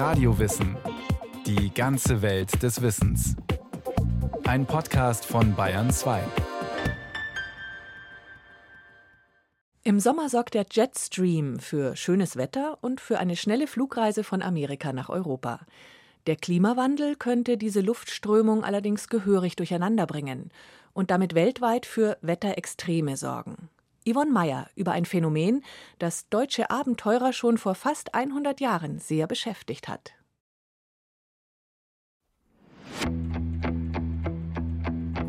Radiowissen. Die ganze Welt des Wissens. Ein Podcast von Bayern 2. Im Sommer sorgt der Jetstream für schönes Wetter und für eine schnelle Flugreise von Amerika nach Europa. Der Klimawandel könnte diese Luftströmung allerdings gehörig durcheinanderbringen und damit weltweit für Wetterextreme sorgen. Yvonne Meyer über ein Phänomen, das deutsche Abenteurer schon vor fast 100 Jahren sehr beschäftigt hat.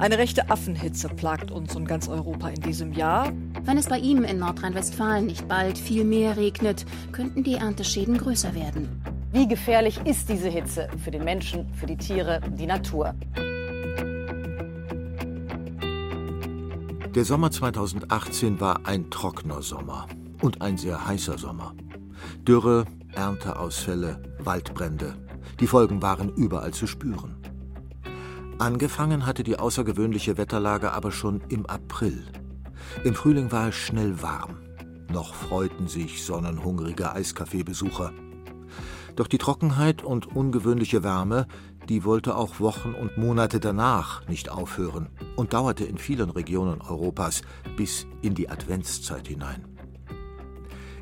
Eine rechte Affenhitze plagt uns und ganz Europa in diesem Jahr. Wenn es bei ihm in Nordrhein-Westfalen nicht bald viel mehr regnet, könnten die Ernteschäden größer werden. Wie gefährlich ist diese Hitze für den Menschen, für die Tiere, die Natur? Der Sommer 2018 war ein trockener Sommer und ein sehr heißer Sommer. Dürre, Ernteausfälle, Waldbrände. Die Folgen waren überall zu spüren. Angefangen hatte die außergewöhnliche Wetterlage aber schon im April. Im Frühling war es schnell warm. Noch freuten sich sonnenhungrige Eiskaffeebesucher. Doch die Trockenheit und ungewöhnliche Wärme die wollte auch Wochen und Monate danach nicht aufhören und dauerte in vielen Regionen Europas bis in die Adventszeit hinein.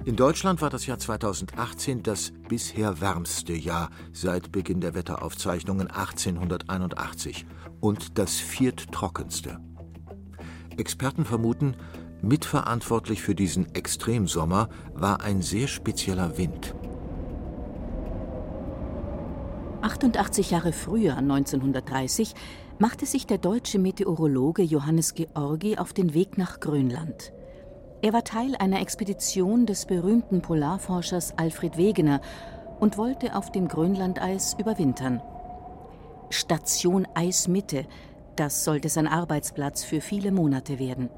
In Deutschland war das Jahr 2018 das bisher wärmste Jahr seit Beginn der Wetteraufzeichnungen 1881 und das vierttrockenste. Experten vermuten, mitverantwortlich für diesen Extremsommer war ein sehr spezieller Wind. 88 Jahre früher, 1930, machte sich der deutsche Meteorologe Johannes Georgi auf den Weg nach Grönland. Er war Teil einer Expedition des berühmten Polarforschers Alfred Wegener und wollte auf dem Grönlandeis überwintern. Station Eismitte, das sollte sein Arbeitsplatz für viele Monate werden.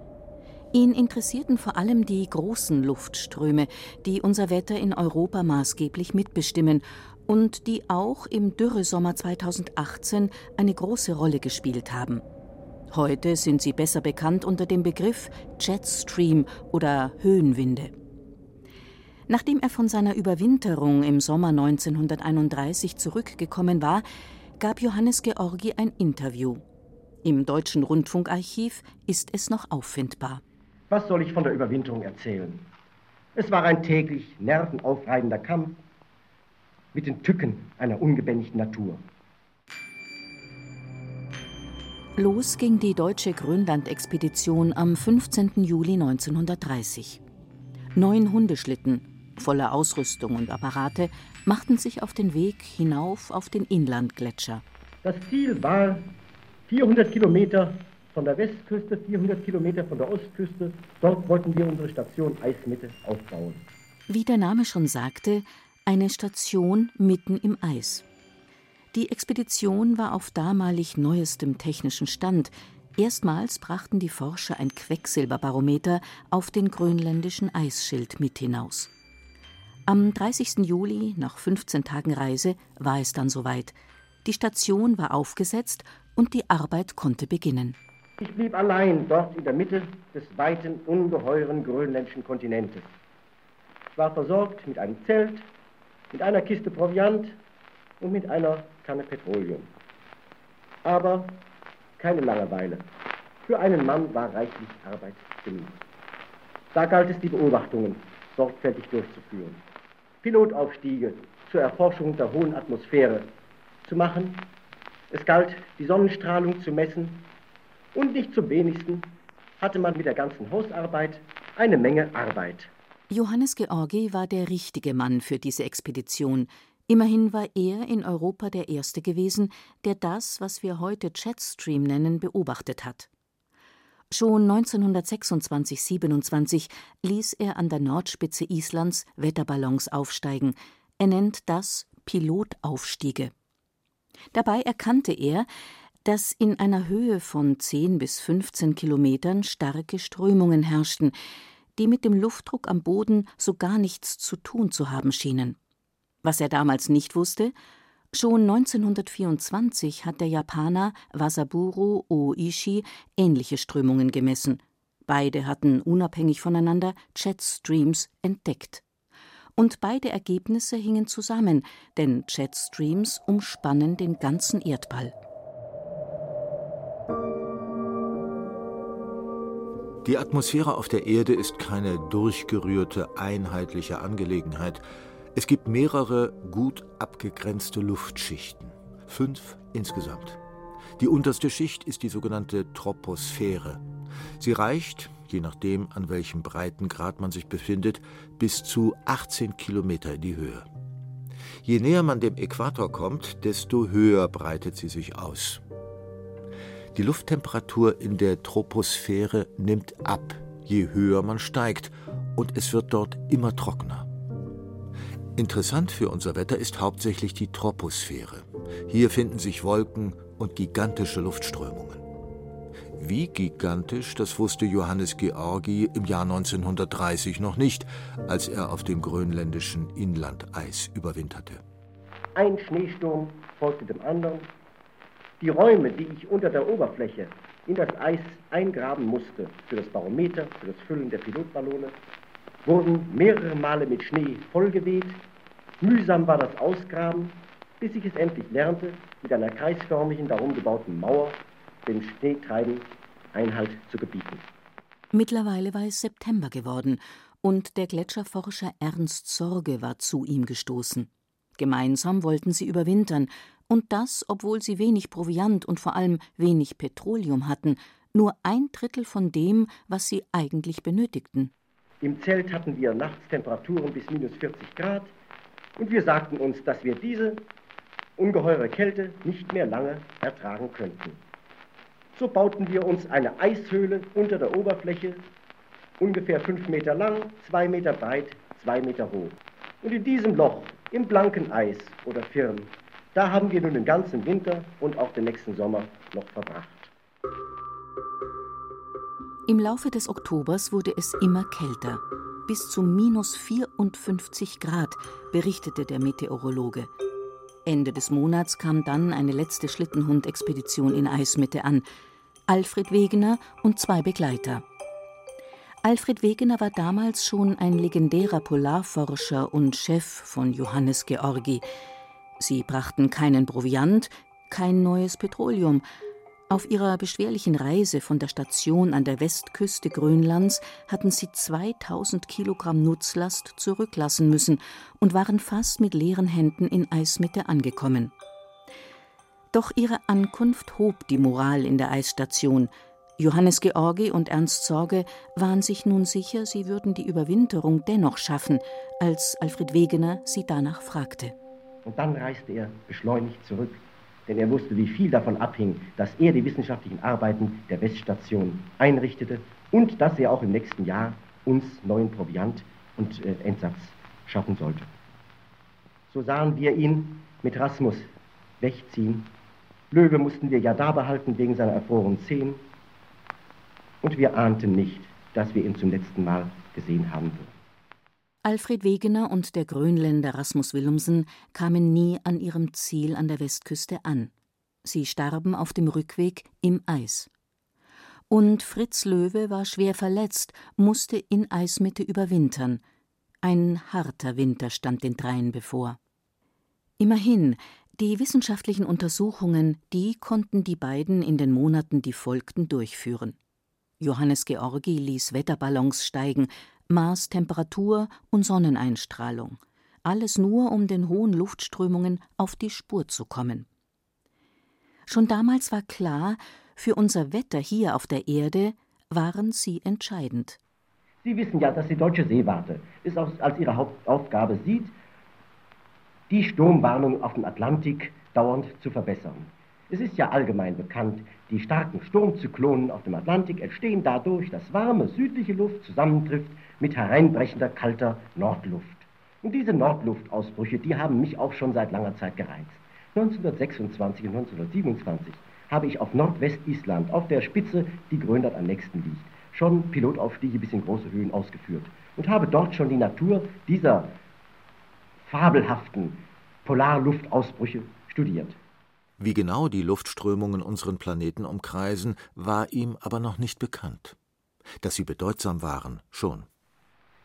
Ihn interessierten vor allem die großen Luftströme, die unser Wetter in Europa maßgeblich mitbestimmen und die auch im Dürresommer 2018 eine große Rolle gespielt haben. Heute sind sie besser bekannt unter dem Begriff Jetstream oder Höhenwinde. Nachdem er von seiner Überwinterung im Sommer 1931 zurückgekommen war, gab Johannes Georgi ein Interview. Im Deutschen Rundfunkarchiv ist es noch auffindbar. Was soll ich von der Überwinterung erzählen? Es war ein täglich nervenaufreibender Kampf mit den Tücken einer ungebändigten Natur. Los ging die deutsche Grönland-Expedition am 15. Juli 1930. Neun Hundeschlitten, voller Ausrüstung und Apparate, machten sich auf den Weg hinauf auf den Inlandgletscher. Das Ziel war 400 Kilometer von der Westküste, 400 Kilometer von der Ostküste. Dort wollten wir unsere Station Eismitte aufbauen. Wie der Name schon sagte, eine Station mitten im Eis. Die Expedition war auf damalig neuestem technischen Stand. Erstmals brachten die Forscher ein Quecksilberbarometer auf den grönländischen Eisschild mit hinaus. Am 30. Juli, nach 15 Tagen Reise, war es dann soweit. Die Station war aufgesetzt und die Arbeit konnte beginnen. Ich blieb allein dort in der Mitte des weiten, ungeheuren grönländischen Kontinentes. Ich war versorgt mit einem Zelt, mit einer Kiste Proviant und mit einer Kanne Petroleum. Aber keine Langeweile. Für einen Mann war reichlich Arbeit genug. Da galt es, die Beobachtungen sorgfältig durchzuführen. Pilotaufstiege zur Erforschung der hohen Atmosphäre zu machen. Es galt, die Sonnenstrahlung zu messen. Und nicht zum wenigsten hatte man mit der ganzen Hausarbeit eine Menge Arbeit. Johannes Georgi war der richtige Mann für diese Expedition. Immerhin war er in Europa der Erste gewesen, der das, was wir heute Jetstream nennen, beobachtet hat. Schon 1926/27 ließ er an der Nordspitze Islands Wetterballons aufsteigen. Er nennt das Pilotaufstiege. Dabei erkannte er, dass in einer Höhe von 10 bis 15 Kilometern starke Strömungen herrschten, die mit dem Luftdruck am Boden so gar nichts zu tun zu haben schienen. Was er damals nicht wusste, schon 1924 hat der Japaner Wasaburo Oishi ähnliche Strömungen gemessen. Beide hatten unabhängig voneinander Jetstreams entdeckt. Und beide Ergebnisse hingen zusammen, denn Jetstreams umspannen den ganzen Erdball. Die Atmosphäre auf der Erde ist keine durchgerührte, einheitliche Angelegenheit. Es gibt mehrere gut abgegrenzte Luftschichten. Fünf insgesamt. Die unterste Schicht ist die sogenannte Troposphäre. Sie reicht, je nachdem, an welchem Breitengrad man sich befindet, bis zu 18 Kilometer in die Höhe. Je näher man dem Äquator kommt, desto höher breitet sie sich aus. Die Lufttemperatur in der Troposphäre nimmt ab, je höher man steigt, und es wird dort immer trockener. Interessant für unser Wetter ist hauptsächlich die Troposphäre. Hier finden sich Wolken und gigantische Luftströmungen. Wie gigantisch, das wusste Johannes Georgi im Jahr 1930 noch nicht, als er auf dem grönländischen Inlandeis überwinterte. Ein Schneesturm folgte dem anderen die Räume, die ich unter der Oberfläche in das Eis eingraben musste, für das Barometer, für das Füllen der Pilotballone, wurden mehrere Male mit Schnee vollgeweht. Mühsam war das Ausgraben, bis ich es endlich lernte, mit einer kreisförmigen, darum gebauten Mauer dem Schneetreiben Einhalt zu gebieten. Mittlerweile war es September geworden und der Gletscherforscher Ernst Sorge war zu ihm gestoßen. Gemeinsam wollten sie überwintern, und das, obwohl sie wenig Proviant und vor allem wenig Petroleum hatten, nur ein Drittel von dem, was sie eigentlich benötigten. Im Zelt hatten wir nachts Temperaturen bis minus 40 Grad und wir sagten uns, dass wir diese ungeheure Kälte nicht mehr lange ertragen könnten. So bauten wir uns eine Eishöhle unter der Oberfläche, ungefähr fünf Meter lang, zwei Meter breit, zwei Meter hoch. Und in diesem Loch, im blanken Eis oder Firn, da haben wir nun den ganzen Winter und auch den nächsten Sommer noch verbracht. Im Laufe des Oktobers wurde es immer kälter. Bis zu minus 54 Grad, berichtete der Meteorologe. Ende des Monats kam dann eine letzte Schlittenhund-Expedition in Eismitte an. Alfred Wegener und zwei Begleiter. Alfred Wegener war damals schon ein legendärer Polarforscher und Chef von Johannes Georgi. Sie brachten keinen Proviant, kein neues Petroleum. Auf ihrer beschwerlichen Reise von der Station an der Westküste Grönlands hatten sie 2000 Kilogramm Nutzlast zurücklassen müssen und waren fast mit leeren Händen in Eismitte angekommen. Doch ihre Ankunft hob die Moral in der Eisstation. Johannes Georgi und Ernst Sorge waren sich nun sicher, sie würden die Überwinterung dennoch schaffen, als Alfred Wegener sie danach fragte. Und dann reiste er beschleunigt zurück, denn er wusste, wie viel davon abhing, dass er die wissenschaftlichen Arbeiten der Weststation einrichtete und dass er auch im nächsten Jahr uns neuen Proviant und äh, Entsatz schaffen sollte. So sahen wir ihn mit Rasmus wegziehen. Löwe mussten wir ja da behalten wegen seiner erfrorenen Zehen. Und wir ahnten nicht, dass wir ihn zum letzten Mal gesehen haben würden. Alfred Wegener und der Grönländer Rasmus Willumsen kamen nie an ihrem Ziel an der Westküste an. Sie starben auf dem Rückweg im Eis. Und Fritz Löwe war schwer verletzt, musste in Eismitte überwintern. Ein harter Winter stand den dreien bevor. Immerhin, die wissenschaftlichen Untersuchungen, die konnten die beiden in den Monaten, die folgten, durchführen. Johannes Georgi ließ Wetterballons steigen, maß Temperatur und Sonneneinstrahlung, alles nur, um den hohen Luftströmungen auf die Spur zu kommen. Schon damals war klar, für unser Wetter hier auf der Erde waren sie entscheidend. Sie wissen ja, dass die deutsche Seewarte es als ihre Hauptaufgabe sieht, die Sturmwarnung auf dem Atlantik dauernd zu verbessern. Es ist ja allgemein bekannt, die starken Sturmzyklonen auf dem Atlantik entstehen dadurch, dass warme südliche Luft zusammentrifft mit hereinbrechender kalter Nordluft. Und diese Nordluftausbrüche, die haben mich auch schon seit langer Zeit gereizt. 1926 und 1927 habe ich auf Nordwestisland, auf der Spitze, die Grönland am nächsten liegt, schon Pilotaufstiege bis in große Höhen ausgeführt und habe dort schon die Natur dieser fabelhaften Polarluftausbrüche studiert. Wie genau die Luftströmungen unseren Planeten umkreisen, war ihm aber noch nicht bekannt. Dass sie bedeutsam waren, schon.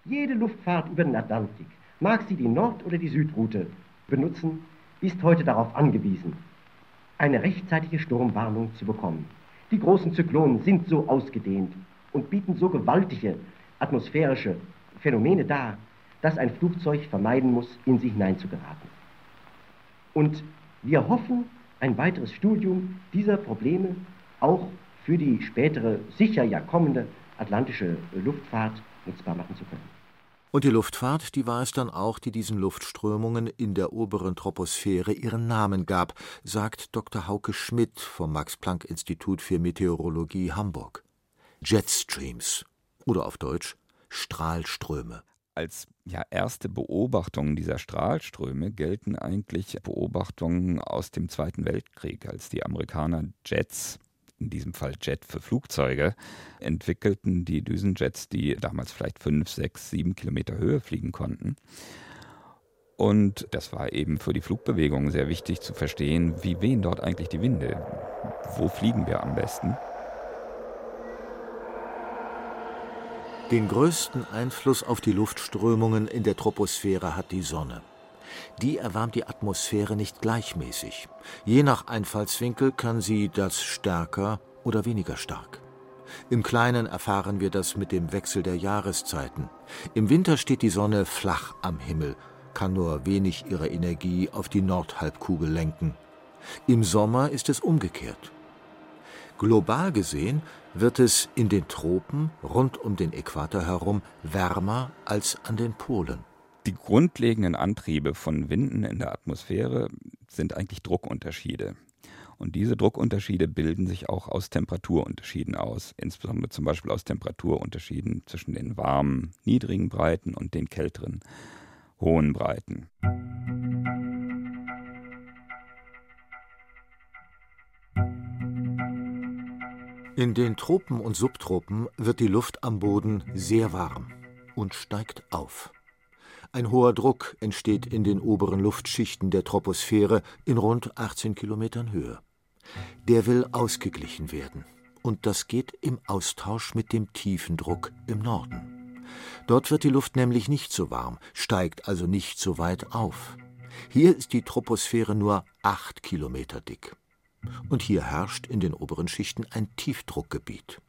Jede Luftfahrt über den Atlantik mag sie die Nord- oder die Südroute benutzen, ist heute darauf angewiesen, eine rechtzeitige Sturmwarnung zu bekommen. Die großen Zyklonen sind so ausgedehnt und bieten so gewaltige atmosphärische Phänomene dar, dass ein Flugzeug vermeiden muss, in sie hineinzugeraten. Und wir hoffen, ein weiteres Studium dieser Probleme auch für die spätere, sicher ja kommende atlantische Luftfahrt nutzbar machen zu können. Und die Luftfahrt, die war es dann auch, die diesen Luftströmungen in der oberen Troposphäre ihren Namen gab, sagt Dr. Hauke Schmidt vom Max-Planck-Institut für Meteorologie Hamburg. Jetstreams oder auf Deutsch Strahlströme. Als ja, erste Beobachtungen dieser Strahlströme gelten eigentlich Beobachtungen aus dem Zweiten Weltkrieg, als die Amerikaner Jets in diesem Fall Jet für Flugzeuge, entwickelten die Düsenjets, die damals vielleicht fünf, sechs, sieben Kilometer Höhe fliegen konnten. Und das war eben für die Flugbewegung sehr wichtig zu verstehen, wie wehen dort eigentlich die Winde? Wo fliegen wir am besten? Den größten Einfluss auf die Luftströmungen in der Troposphäre hat die Sonne. Die erwärmt die Atmosphäre nicht gleichmäßig. Je nach Einfallswinkel kann sie das stärker oder weniger stark. Im Kleinen erfahren wir das mit dem Wechsel der Jahreszeiten. Im Winter steht die Sonne flach am Himmel, kann nur wenig ihrer Energie auf die Nordhalbkugel lenken. Im Sommer ist es umgekehrt. Global gesehen wird es in den Tropen rund um den Äquator herum wärmer als an den Polen. Die grundlegenden Antriebe von Winden in der Atmosphäre sind eigentlich Druckunterschiede. Und diese Druckunterschiede bilden sich auch aus Temperaturunterschieden aus, insbesondere zum Beispiel aus Temperaturunterschieden zwischen den warmen, niedrigen Breiten und den kälteren, hohen Breiten. In den Tropen und Subtropen wird die Luft am Boden sehr warm und steigt auf. Ein hoher Druck entsteht in den oberen Luftschichten der Troposphäre in rund 18 Kilometern Höhe. Der will ausgeglichen werden. Und das geht im Austausch mit dem tiefen Druck im Norden. Dort wird die Luft nämlich nicht so warm, steigt also nicht so weit auf. Hier ist die Troposphäre nur acht Kilometer dick. Und hier herrscht in den oberen Schichten ein Tiefdruckgebiet.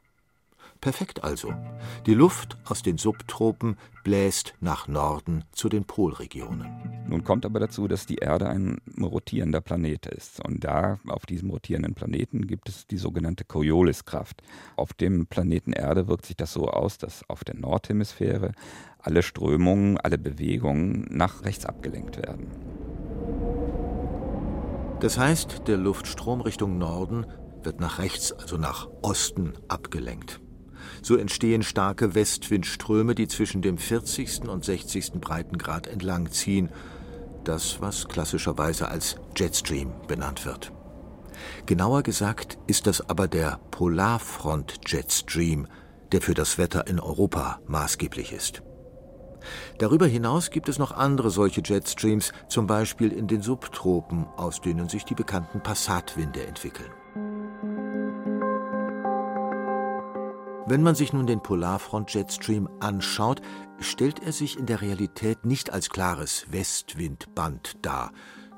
Perfekt also. Die Luft aus den Subtropen bläst nach Norden zu den Polregionen. Nun kommt aber dazu, dass die Erde ein rotierender Planet ist. Und da, auf diesem rotierenden Planeten, gibt es die sogenannte Corioliskraft. Auf dem Planeten Erde wirkt sich das so aus, dass auf der Nordhemisphäre alle Strömungen, alle Bewegungen nach rechts abgelenkt werden. Das heißt, der Luftstrom Richtung Norden wird nach rechts, also nach Osten, abgelenkt. So entstehen starke Westwindströme, die zwischen dem 40. und 60. Breitengrad entlang ziehen. Das, was klassischerweise als Jetstream benannt wird. Genauer gesagt ist das aber der Polarfront-Jetstream, der für das Wetter in Europa maßgeblich ist. Darüber hinaus gibt es noch andere solche Jetstreams, zum Beispiel in den Subtropen, aus denen sich die bekannten Passatwinde entwickeln. Wenn man sich nun den Polarfront-Jetstream anschaut, stellt er sich in der Realität nicht als klares Westwindband dar,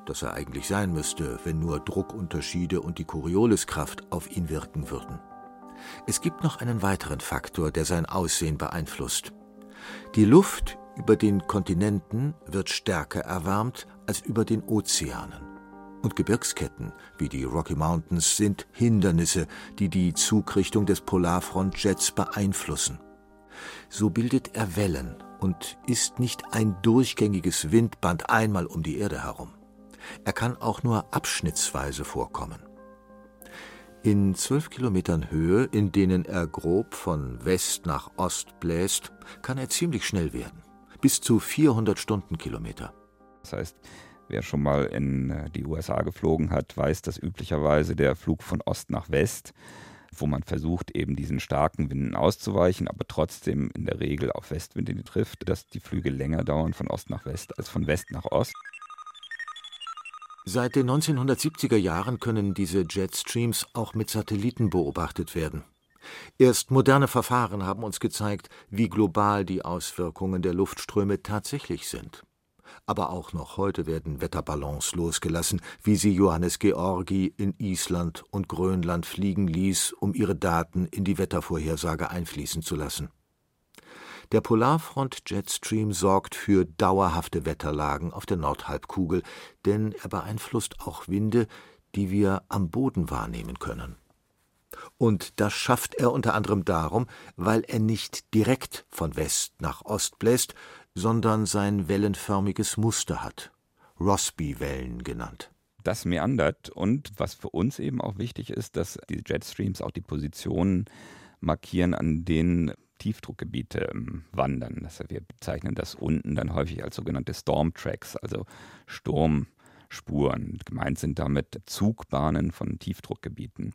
das er eigentlich sein müsste, wenn nur Druckunterschiede und die Corioliskraft auf ihn wirken würden. Es gibt noch einen weiteren Faktor, der sein Aussehen beeinflusst. Die Luft über den Kontinenten wird stärker erwärmt als über den Ozeanen. Und Gebirgsketten wie die Rocky Mountains sind Hindernisse, die die Zugrichtung des Polarfrontjets beeinflussen. So bildet er Wellen und ist nicht ein durchgängiges Windband einmal um die Erde herum. Er kann auch nur abschnittsweise vorkommen. In zwölf Kilometern Höhe, in denen er grob von West nach Ost bläst, kann er ziemlich schnell werden. Bis zu 400 Stundenkilometer. Das heißt, Wer schon mal in äh, die USA geflogen hat, weiß, dass üblicherweise der Flug von Ost nach West, wo man versucht, eben diesen starken Winden auszuweichen, aber trotzdem in der Regel auf Westwinde trifft, dass die Flüge länger dauern von Ost nach West als von West nach Ost. Seit den 1970er Jahren können diese Jetstreams auch mit Satelliten beobachtet werden. Erst moderne Verfahren haben uns gezeigt, wie global die Auswirkungen der Luftströme tatsächlich sind. Aber auch noch heute werden Wetterballons losgelassen, wie sie Johannes Georgi in Island und Grönland fliegen ließ, um ihre Daten in die Wettervorhersage einfließen zu lassen. Der Polarfront Jetstream sorgt für dauerhafte Wetterlagen auf der Nordhalbkugel, denn er beeinflusst auch Winde, die wir am Boden wahrnehmen können. Und das schafft er unter anderem darum, weil er nicht direkt von West nach Ost bläst, sondern sein wellenförmiges Muster hat, Rossby-Wellen genannt. Das meandert und was für uns eben auch wichtig ist, dass die Jetstreams auch die Positionen markieren, an denen Tiefdruckgebiete ähm, wandern. Das wir bezeichnen das unten dann häufig als sogenannte Storm Tracks, also Sturmspuren. Gemeint sind damit Zugbahnen von Tiefdruckgebieten,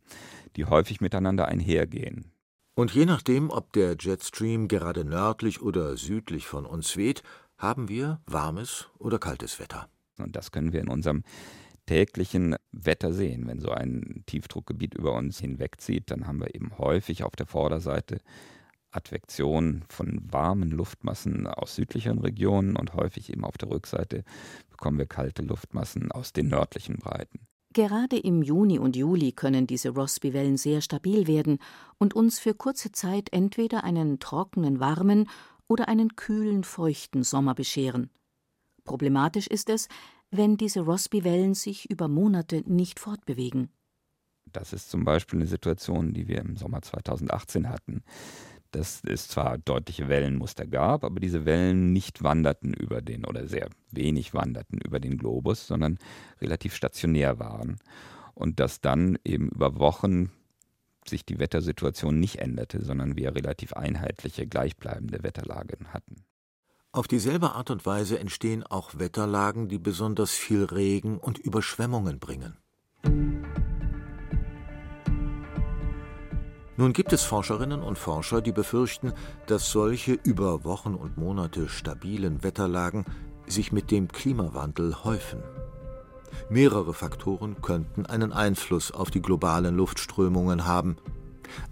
die häufig miteinander einhergehen. Und je nachdem, ob der Jetstream gerade nördlich oder südlich von uns weht, haben wir warmes oder kaltes Wetter. Und das können wir in unserem täglichen Wetter sehen. Wenn so ein Tiefdruckgebiet über uns hinwegzieht, dann haben wir eben häufig auf der Vorderseite Advektion von warmen Luftmassen aus südlicheren Regionen und häufig eben auf der Rückseite bekommen wir kalte Luftmassen aus den nördlichen Breiten. Gerade im Juni und Juli können diese Rossby-Wellen sehr stabil werden und uns für kurze Zeit entweder einen trockenen, warmen oder einen kühlen, feuchten Sommer bescheren. Problematisch ist es, wenn diese Rossby-Wellen sich über Monate nicht fortbewegen. Das ist zum Beispiel eine Situation, die wir im Sommer 2018 hatten dass es zwar deutliche Wellenmuster gab, aber diese Wellen nicht wanderten über den oder sehr wenig wanderten über den Globus, sondern relativ stationär waren. Und dass dann eben über Wochen sich die Wettersituation nicht änderte, sondern wir relativ einheitliche, gleichbleibende Wetterlagen hatten. Auf dieselbe Art und Weise entstehen auch Wetterlagen, die besonders viel Regen und Überschwemmungen bringen. Nun gibt es Forscherinnen und Forscher, die befürchten, dass solche über Wochen und Monate stabilen Wetterlagen sich mit dem Klimawandel häufen. Mehrere Faktoren könnten einen Einfluss auf die globalen Luftströmungen haben.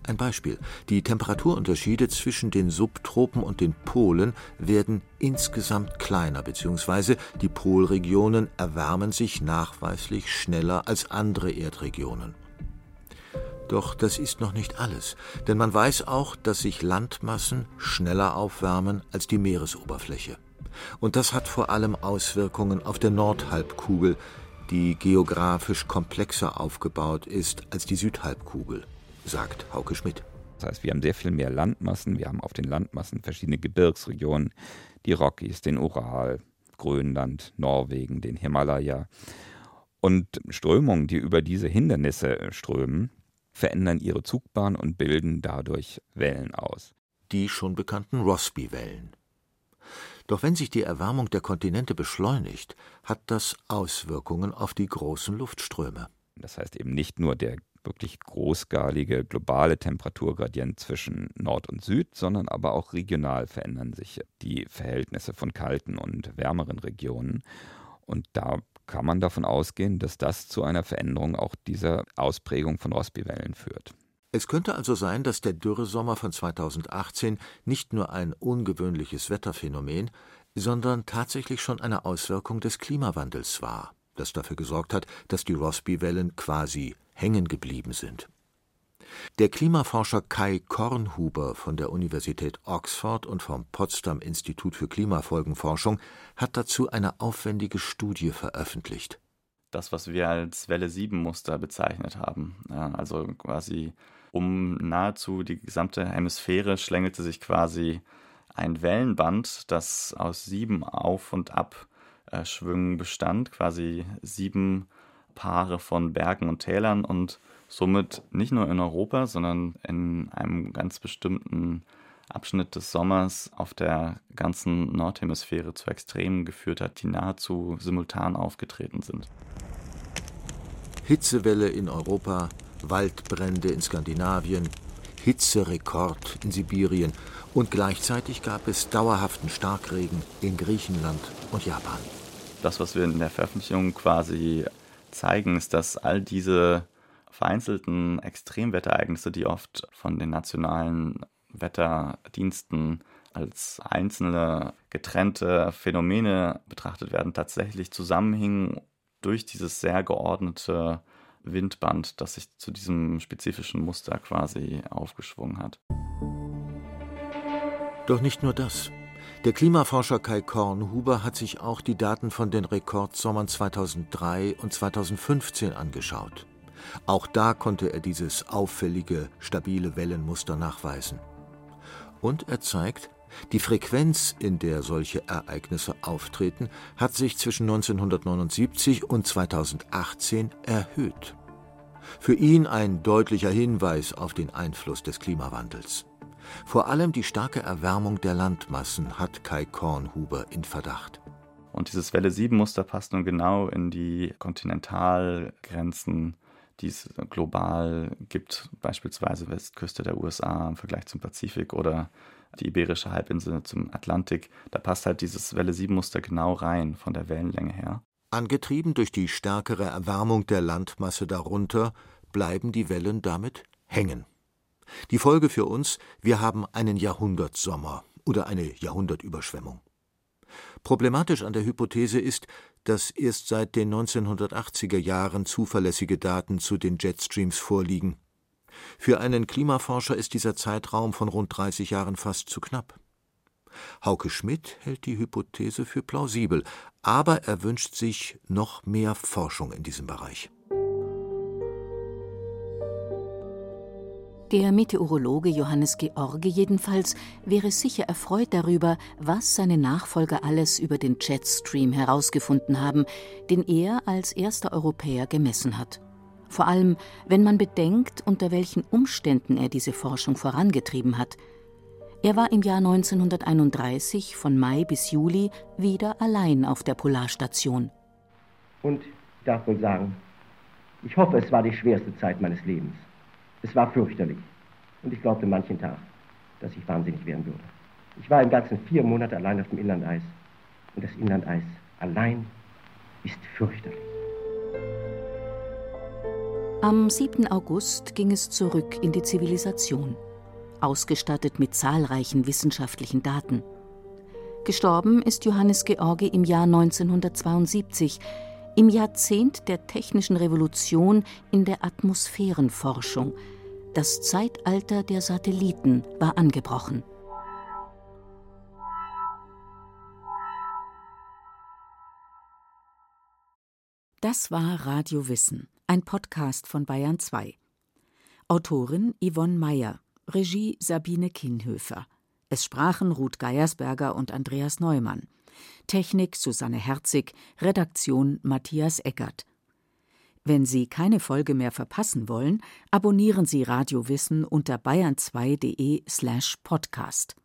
Ein Beispiel. Die Temperaturunterschiede zwischen den Subtropen und den Polen werden insgesamt kleiner, bzw. die Polregionen erwärmen sich nachweislich schneller als andere Erdregionen. Doch das ist noch nicht alles, denn man weiß auch, dass sich Landmassen schneller aufwärmen als die Meeresoberfläche. Und das hat vor allem Auswirkungen auf der Nordhalbkugel, die geografisch komplexer aufgebaut ist als die Südhalbkugel, sagt Hauke Schmidt. Das heißt, wir haben sehr viel mehr Landmassen, wir haben auf den Landmassen verschiedene Gebirgsregionen, die Rockies, den Ural, Grönland, Norwegen, den Himalaya. Und Strömungen, die über diese Hindernisse strömen, verändern ihre Zugbahn und bilden dadurch Wellen aus. Die schon bekannten Rossby-Wellen. Doch wenn sich die Erwärmung der Kontinente beschleunigt, hat das Auswirkungen auf die großen Luftströme. Das heißt eben nicht nur der wirklich großskalige globale Temperaturgradient zwischen Nord und Süd, sondern aber auch regional verändern sich die Verhältnisse von kalten und wärmeren Regionen. Und da kann man davon ausgehen, dass das zu einer Veränderung auch dieser Ausprägung von Rossby-Wellen führt. Es könnte also sein, dass der Dürresommer von 2018 nicht nur ein ungewöhnliches Wetterphänomen, sondern tatsächlich schon eine Auswirkung des Klimawandels war, das dafür gesorgt hat, dass die Rossby-Wellen quasi hängen geblieben sind. Der Klimaforscher Kai Kornhuber von der Universität Oxford und vom Potsdam Institut für Klimafolgenforschung hat dazu eine aufwendige Studie veröffentlicht. Das, was wir als Welle-7-Muster bezeichnet haben. Ja, also quasi um nahezu die gesamte Hemisphäre schlängelte sich quasi ein Wellenband, das aus sieben Auf- und Abschwüngen bestand, quasi sieben Paare von Bergen und Tälern und somit nicht nur in Europa, sondern in einem ganz bestimmten Abschnitt des Sommers auf der ganzen Nordhemisphäre zu Extremen geführt hat, die nahezu simultan aufgetreten sind. Hitzewelle in Europa, Waldbrände in Skandinavien, Hitzerekord in Sibirien und gleichzeitig gab es dauerhaften Starkregen in Griechenland und Japan. Das, was wir in der Veröffentlichung quasi zeigen, ist, dass all diese vereinzelten Extremwetterereignisse, die oft von den nationalen Wetterdiensten als einzelne getrennte Phänomene betrachtet werden, tatsächlich zusammenhingen durch dieses sehr geordnete Windband, das sich zu diesem spezifischen Muster quasi aufgeschwungen hat. Doch nicht nur das. Der Klimaforscher Kai Kornhuber hat sich auch die Daten von den Rekordsommern 2003 und 2015 angeschaut. Auch da konnte er dieses auffällige, stabile Wellenmuster nachweisen. Und er zeigt, die Frequenz, in der solche Ereignisse auftreten, hat sich zwischen 1979 und 2018 erhöht. Für ihn ein deutlicher Hinweis auf den Einfluss des Klimawandels. Vor allem die starke Erwärmung der Landmassen hat Kai Kornhuber in Verdacht. Und dieses Welle 7 Muster passt nun genau in die Kontinentalgrenzen, die es global gibt, beispielsweise Westküste der USA im Vergleich zum Pazifik oder die Iberische Halbinsel zum Atlantik. Da passt halt dieses Welle 7 Muster genau rein von der Wellenlänge her. Angetrieben durch die stärkere Erwärmung der Landmasse darunter, bleiben die Wellen damit hängen. Die Folge für uns, wir haben einen Jahrhundertsommer oder eine Jahrhundertüberschwemmung. Problematisch an der Hypothese ist, dass erst seit den 1980er Jahren zuverlässige Daten zu den Jetstreams vorliegen. Für einen Klimaforscher ist dieser Zeitraum von rund 30 Jahren fast zu knapp. Hauke Schmidt hält die Hypothese für plausibel, aber er wünscht sich noch mehr Forschung in diesem Bereich. Der Meteorologe Johannes George jedenfalls wäre sicher erfreut darüber, was seine Nachfolger alles über den Jetstream herausgefunden haben, den er als erster Europäer gemessen hat. Vor allem, wenn man bedenkt, unter welchen Umständen er diese Forschung vorangetrieben hat. Er war im Jahr 1931 von Mai bis Juli wieder allein auf der Polarstation. Und ich darf wohl sagen, ich hoffe, es war die schwerste Zeit meines Lebens. Es war fürchterlich. Und ich glaubte manchen Tag, dass ich wahnsinnig werden würde. Ich war im Ganzen vier Monate allein auf dem Inlandeis. Und das Inlandeis allein ist fürchterlich. Am 7. August ging es zurück in die Zivilisation, ausgestattet mit zahlreichen wissenschaftlichen Daten. Gestorben ist Johannes George im Jahr 1972, im Jahrzehnt der technischen Revolution in der Atmosphärenforschung. Das Zeitalter der Satelliten war angebrochen. Das war Radio Wissen, ein Podcast von Bayern 2. Autorin Yvonne Meyer, Regie Sabine Kienhöfer. Es sprachen Ruth Geiersberger und Andreas Neumann. Technik Susanne Herzig, Redaktion Matthias Eckert. Wenn Sie keine Folge mehr verpassen wollen, abonnieren Sie Radio Wissen unter bayern2.de slash podcast.